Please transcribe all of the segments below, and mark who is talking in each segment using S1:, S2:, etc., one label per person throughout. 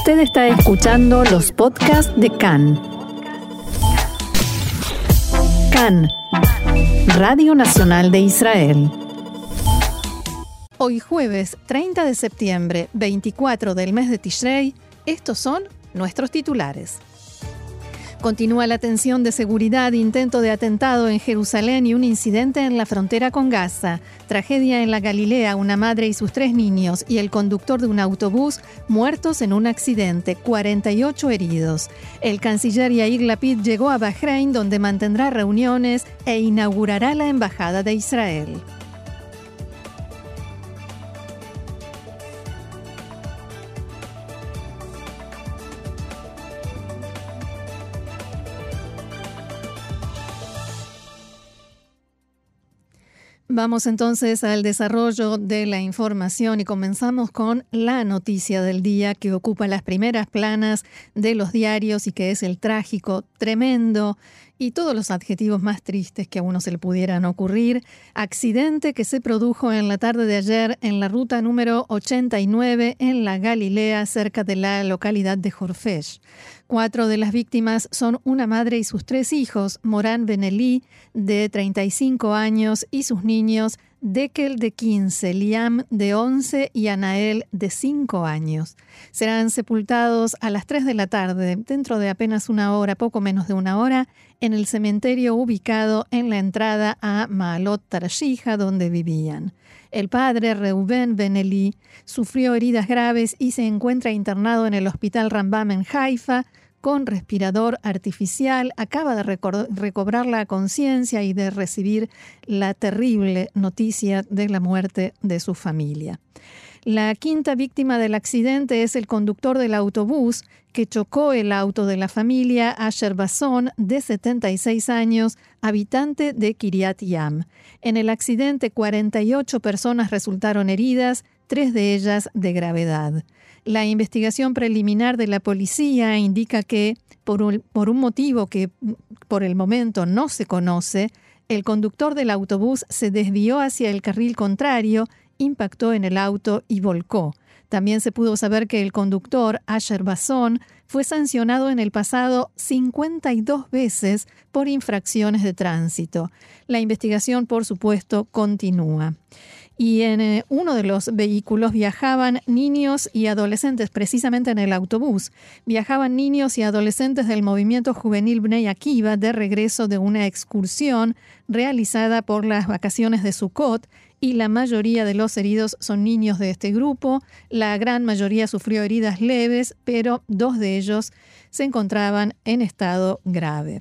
S1: Usted está escuchando los podcasts de CAN. CAN, Radio Nacional de Israel. Hoy jueves 30 de septiembre, 24 del mes de Tishrei, estos son nuestros titulares. Continúa la tensión de seguridad, intento de atentado en Jerusalén y un incidente en la frontera con Gaza. Tragedia en la Galilea, una madre y sus tres niños y el conductor de un autobús muertos en un accidente, 48 heridos. El canciller Yair Lapid llegó a Bahrein donde mantendrá reuniones e inaugurará la embajada de Israel. Vamos entonces al desarrollo de la información y comenzamos con la noticia del día que ocupa las primeras planas de los diarios y que es el trágico, tremendo y todos los adjetivos más tristes que a uno se le pudieran ocurrir. Accidente que se produjo en la tarde de ayer en la ruta número 89 en la Galilea, cerca de la localidad de Jorfesh. Cuatro de las víctimas son una madre y sus tres hijos, Morán Benelí, de 35 años, y sus niños, Dekel de 15, Liam de 11 y Anael de 5 años. Serán sepultados a las 3 de la tarde, dentro de apenas una hora, poco menos de una hora, en el cementerio ubicado en la entrada a Maalot Tarashija, donde vivían. El padre, Reuben Benelí, sufrió heridas graves y se encuentra internado en el hospital Rambam en Haifa, con respirador artificial, acaba de recobrar la conciencia y de recibir la terrible noticia de la muerte de su familia. La quinta víctima del accidente es el conductor del autobús que chocó el auto de la familia Asher Basson, de 76 años, habitante de Kiryat Yam. En el accidente, 48 personas resultaron heridas, tres de ellas de gravedad. La investigación preliminar de la policía indica que, por un, por un motivo que por el momento no se conoce, el conductor del autobús se desvió hacia el carril contrario, impactó en el auto y volcó. También se pudo saber que el conductor, Asher Basson, fue sancionado en el pasado 52 veces por infracciones de tránsito. La investigación, por supuesto, continúa y en eh, uno de los vehículos viajaban niños y adolescentes, precisamente en el autobús. Viajaban niños y adolescentes del movimiento juvenil Bnei Akiva de regreso de una excursión realizada por las vacaciones de Sukkot y la mayoría de los heridos son niños de este grupo. La gran mayoría sufrió heridas leves, pero dos de ellos se encontraban en estado grave.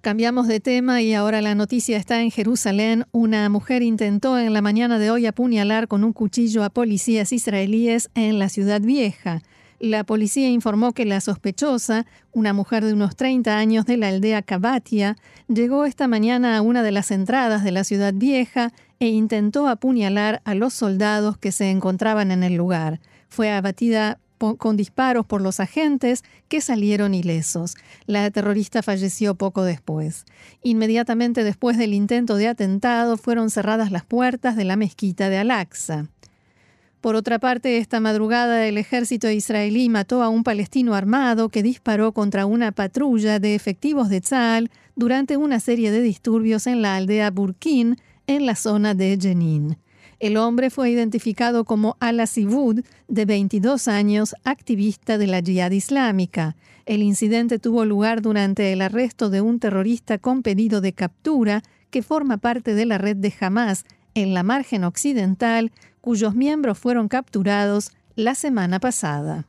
S1: Cambiamos de tema y ahora la noticia está en Jerusalén. Una mujer intentó en la mañana de hoy apuñalar con un cuchillo a policías israelíes en la ciudad vieja. La policía informó que la sospechosa, una mujer de unos 30 años de la aldea Kabatia, llegó esta mañana a una de las entradas de la ciudad vieja e intentó apuñalar a los soldados que se encontraban en el lugar. Fue abatida con disparos por los agentes que salieron ilesos. La terrorista falleció poco después. Inmediatamente después del intento de atentado fueron cerradas las puertas de la mezquita de Al-Aqsa. Por otra parte, esta madrugada el ejército israelí mató a un palestino armado que disparó contra una patrulla de efectivos de Tzal durante una serie de disturbios en la aldea Burkin, en la zona de Jenin. El hombre fue identificado como Ala Sibud, de 22 años, activista de la Jihad Islámica. El incidente tuvo lugar durante el arresto de un terrorista con pedido de captura que forma parte de la red de Hamas en la margen occidental, cuyos miembros fueron capturados la semana pasada.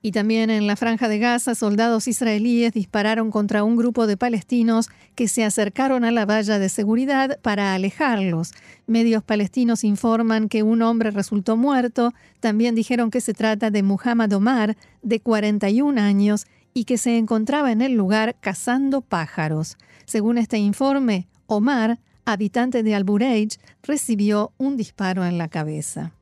S1: Y también en la franja de Gaza, soldados israelíes dispararon contra un grupo de palestinos que se acercaron a la valla de seguridad para alejarlos. Medios palestinos informan que un hombre resultó muerto. También dijeron que se trata de Muhammad Omar, de 41 años, y que se encontraba en el lugar cazando pájaros. Según este informe, Omar, habitante de Al-Bureij, recibió un disparo en la cabeza.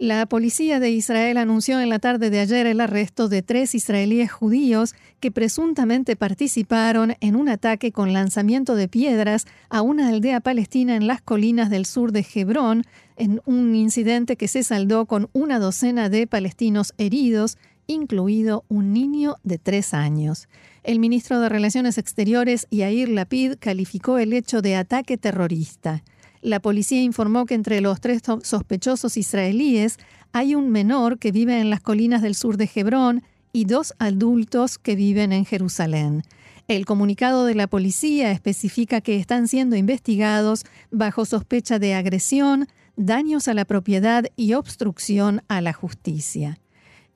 S1: La policía de Israel anunció en la tarde de ayer el arresto de tres israelíes judíos que presuntamente participaron en un ataque con lanzamiento de piedras a una aldea palestina en las colinas del sur de Hebrón, en un incidente que se saldó con una docena de palestinos heridos, incluido un niño de tres años. El ministro de Relaciones Exteriores, Yair Lapid, calificó el hecho de ataque terrorista. La policía informó que entre los tres sospechosos israelíes hay un menor que vive en las colinas del sur de Hebrón y dos adultos que viven en Jerusalén. El comunicado de la policía especifica que están siendo investigados bajo sospecha de agresión, daños a la propiedad y obstrucción a la justicia.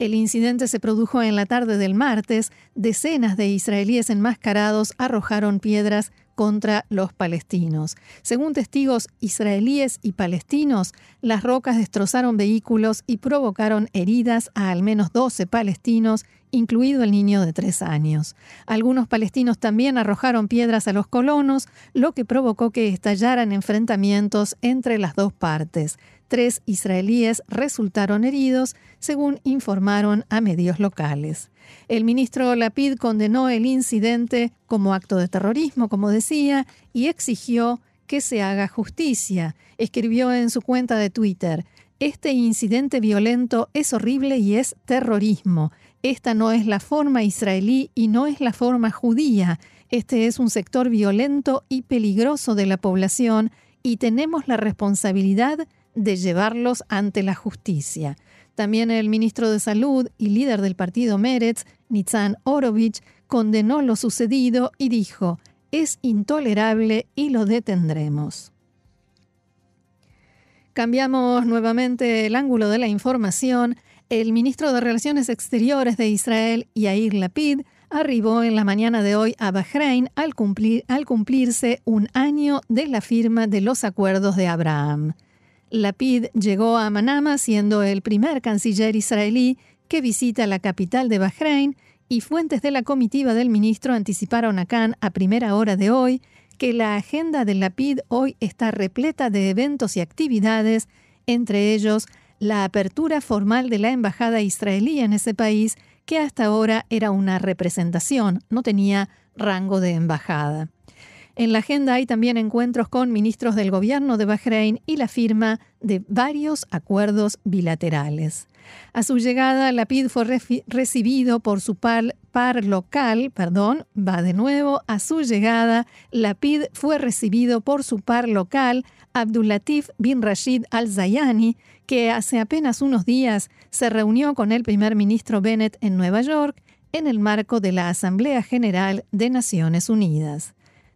S1: El incidente se produjo en la tarde del martes. Decenas de israelíes enmascarados arrojaron piedras contra los palestinos. Según testigos israelíes y palestinos, las rocas destrozaron vehículos y provocaron heridas a al menos 12 palestinos, incluido el niño de tres años. Algunos palestinos también arrojaron piedras a los colonos, lo que provocó que estallaran enfrentamientos entre las dos partes. Tres israelíes resultaron heridos, según informaron a medios locales. El ministro Lapid condenó el incidente como acto de terrorismo, como decía, y exigió que se haga justicia. Escribió en su cuenta de Twitter, este incidente violento es horrible y es terrorismo. Esta no es la forma israelí y no es la forma judía. Este es un sector violento y peligroso de la población y tenemos la responsabilidad de llevarlos ante la justicia. También el ministro de Salud y líder del partido Meretz, Nitzan Orovich, condenó lo sucedido y dijo, es intolerable y lo detendremos. Cambiamos nuevamente el ángulo de la información. El ministro de Relaciones Exteriores de Israel, Yair Lapid, arribó en la mañana de hoy a Bahrein al, cumplir, al cumplirse un año de la firma de los acuerdos de Abraham. Lapid llegó a Manama siendo el primer canciller israelí que visita la capital de Bahrein y fuentes de la comitiva del ministro anticiparon a Khan a primera hora de hoy que la agenda de Lapid hoy está repleta de eventos y actividades, entre ellos la apertura formal de la embajada israelí en ese país, que hasta ahora era una representación, no tenía rango de embajada. En la agenda hay también encuentros con ministros del gobierno de Bahrein y la firma de varios acuerdos bilaterales. A su llegada, Lapid fue recibido por su par, local, perdón, va de nuevo, a su llegada, Lapid fue recibido por su par local, Abdulatif bin Rashid al-Zayani, que hace apenas unos días se reunió con el primer ministro Bennett en Nueva York en el marco de la Asamblea General de Naciones Unidas.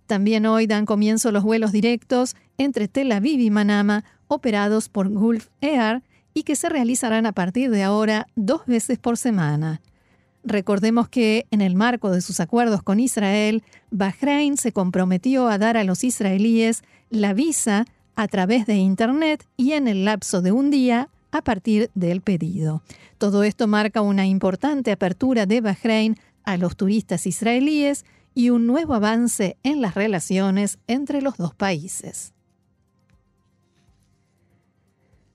S1: También hoy dan comienzo los vuelos directos entre Tel Aviv y Manama, operados por Gulf Air y que se realizarán a partir de ahora dos veces por semana. Recordemos que en el marco de sus acuerdos con Israel, Bahrein se comprometió a dar a los israelíes la visa a través de Internet y en el lapso de un día a partir del pedido. Todo esto marca una importante apertura de Bahrein a los turistas israelíes y un nuevo avance en las relaciones entre los dos países.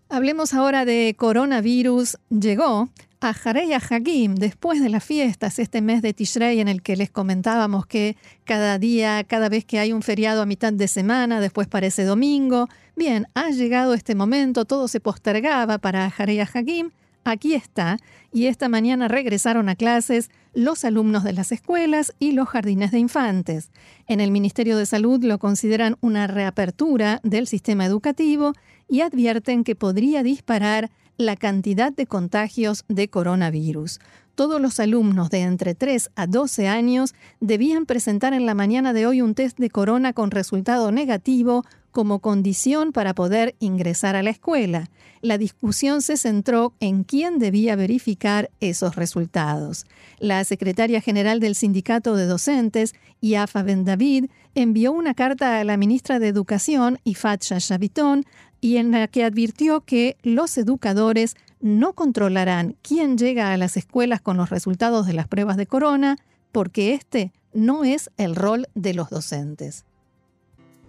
S1: Hablemos ahora de coronavirus. Llegó a Jareya Hagim después de las fiestas, este mes de Tishrei en el que les comentábamos que cada día, cada vez que hay un feriado a mitad de semana, después parece domingo. Bien, ha llegado este momento, todo se postergaba para Jareya Hagim aquí está, y esta mañana regresaron a clases los alumnos de las escuelas y los jardines de infantes. En el Ministerio de Salud lo consideran una reapertura del sistema educativo y advierten que podría disparar la cantidad de contagios de coronavirus. Todos los alumnos de entre 3 a 12 años debían presentar en la mañana de hoy un test de corona con resultado negativo como condición para poder ingresar a la escuela. La discusión se centró en quién debía verificar esos resultados. La secretaria general del Sindicato de Docentes, Yafa Ben David, envió una carta a la ministra de Educación, Ifat Shashaviton, y en la que advirtió que los educadores no controlarán quién llega a las escuelas con los resultados de las pruebas de corona, porque este no es el rol de los docentes.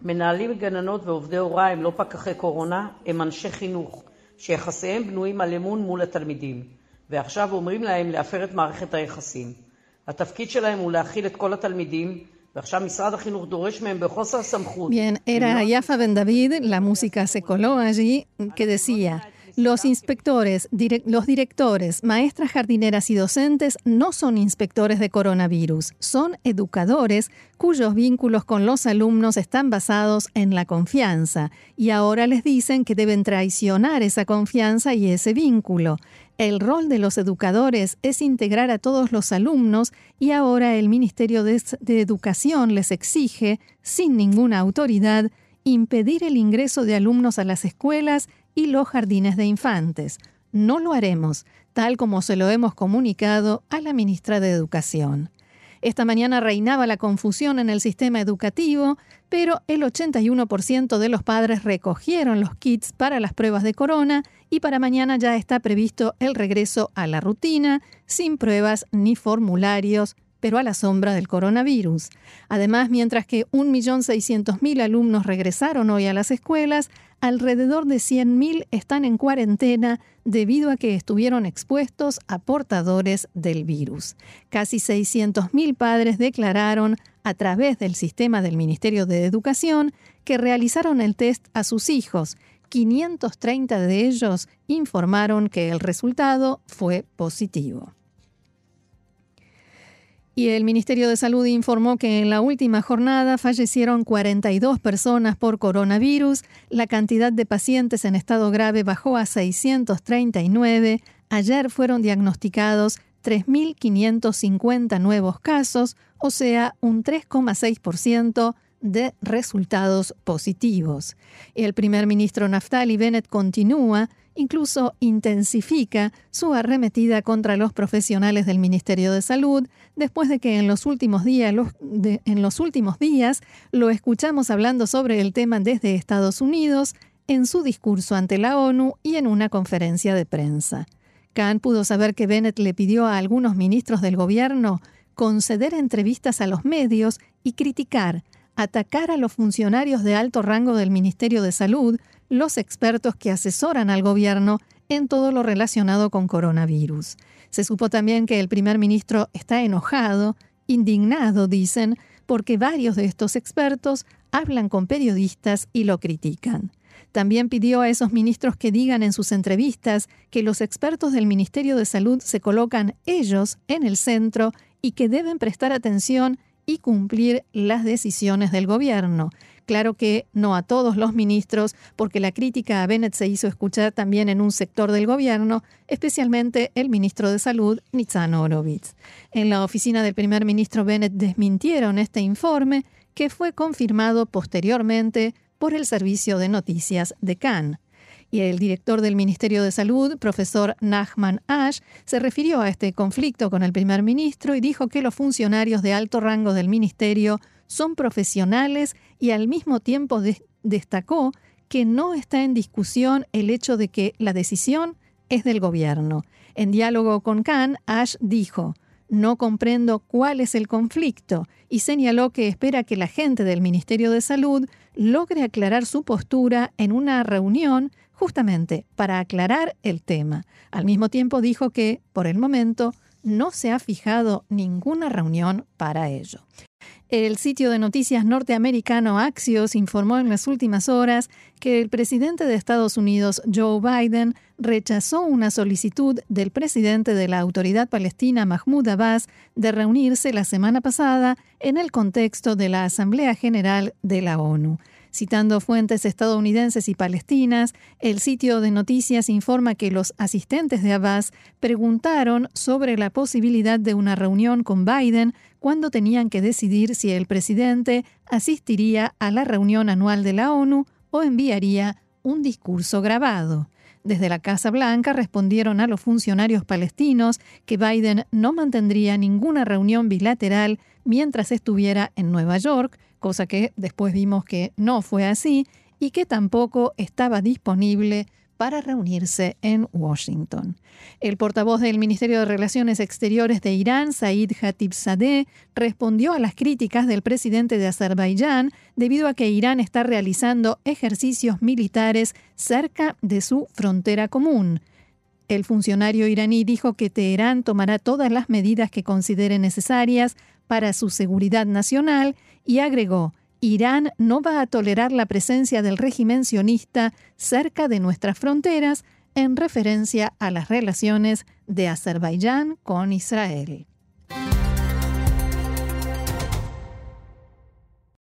S2: מנהלים, גננות ועובדי הוראה הם לא פקחי קורונה, הם אנשי חינוך שיחסיהם בנויים על אמון מול התלמידים, ועכשיו אומרים להם להפר את מערכת היחסים. התפקיד שלהם הוא להכיל את כל התלמידים, ועכשיו משרד החינוך דורש מהם בחוסר סמכות.
S1: Bien, era Yafa Ben David, la música se coló allí, que decía... Los inspectores, los directores, maestras jardineras y docentes no son inspectores de coronavirus, son educadores cuyos vínculos con los alumnos están basados en la confianza y ahora les dicen que deben traicionar esa confianza y ese vínculo. El rol de los educadores es integrar a todos los alumnos y ahora el Ministerio de, de Educación les exige, sin ninguna autoridad, impedir el ingreso de alumnos a las escuelas y los jardines de infantes. No lo haremos, tal como se lo hemos comunicado a la ministra de Educación. Esta mañana reinaba la confusión en el sistema educativo, pero el 81% de los padres recogieron los kits para las pruebas de corona y para mañana ya está previsto el regreso a la rutina, sin pruebas ni formularios, pero a la sombra del coronavirus. Además, mientras que 1.600.000 alumnos regresaron hoy a las escuelas, alrededor de 100.000 están en cuarentena debido a que estuvieron expuestos a portadores del virus. Casi 600.000 padres declararon a través del sistema del Ministerio de Educación que realizaron el test a sus hijos. 530 de ellos informaron que el resultado fue positivo. Y el Ministerio de Salud informó que en la última jornada fallecieron 42 personas por coronavirus, la cantidad de pacientes en estado grave bajó a 639, ayer fueron diagnosticados 3.550 nuevos casos, o sea, un 3,6% de resultados positivos. El primer ministro Naftali Bennett continúa incluso intensifica su arremetida contra los profesionales del Ministerio de Salud, después de que en los últimos días, lo escuchamos hablando sobre el tema desde Estados Unidos, en su discurso ante la ONU y en una conferencia de prensa. Khan pudo saber que Bennett le pidió a algunos ministros del gobierno conceder entrevistas a los medios y criticar, atacar a los funcionarios de alto rango del Ministerio de Salud los expertos que asesoran al gobierno en todo lo relacionado con coronavirus. Se supo también que el primer ministro está enojado, indignado, dicen, porque varios de estos expertos hablan con periodistas y lo critican. También pidió a esos ministros que digan en sus entrevistas que los expertos del Ministerio de Salud se colocan ellos en el centro y que deben prestar atención y cumplir las decisiones del gobierno. Claro que no a todos los ministros, porque la crítica a Bennett se hizo escuchar también en un sector del gobierno, especialmente el ministro de Salud, Nitzan Horowitz. En la oficina del primer ministro Bennett desmintieron este informe, que fue confirmado posteriormente por el servicio de noticias de Cannes. Y el director del Ministerio de Salud, profesor Nachman Ash, se refirió a este conflicto con el primer ministro y dijo que los funcionarios de alto rango del ministerio son profesionales y al mismo tiempo destacó que no está en discusión el hecho de que la decisión es del gobierno. En diálogo con Khan, Ash dijo, no comprendo cuál es el conflicto y señaló que espera que la gente del Ministerio de Salud logre aclarar su postura en una reunión justamente para aclarar el tema. Al mismo tiempo dijo que, por el momento, no se ha fijado ninguna reunión para ello. El sitio de noticias norteamericano Axios informó en las últimas horas que el presidente de Estados Unidos, Joe Biden, rechazó una solicitud del presidente de la Autoridad Palestina, Mahmoud Abbas, de reunirse la semana pasada en el contexto de la Asamblea General de la ONU. Citando fuentes estadounidenses y palestinas, el sitio de noticias informa que los asistentes de Abbas preguntaron sobre la posibilidad de una reunión con Biden cuando tenían que decidir si el presidente asistiría a la reunión anual de la ONU o enviaría un discurso grabado. Desde la Casa Blanca respondieron a los funcionarios palestinos que Biden no mantendría ninguna reunión bilateral mientras estuviera en Nueva York, cosa que después vimos que no fue así, y que tampoco estaba disponible para reunirse en Washington. El portavoz del Ministerio de Relaciones Exteriores de Irán, Said Khatibzadeh, respondió a las críticas del presidente de Azerbaiyán debido a que Irán está realizando ejercicios militares cerca de su frontera común. El funcionario iraní dijo que Teherán tomará todas las medidas que considere necesarias para su seguridad nacional y agregó, Irán no va a tolerar la presencia del régimen sionista cerca de nuestras fronteras en referencia a las relaciones de Azerbaiyán con Israel.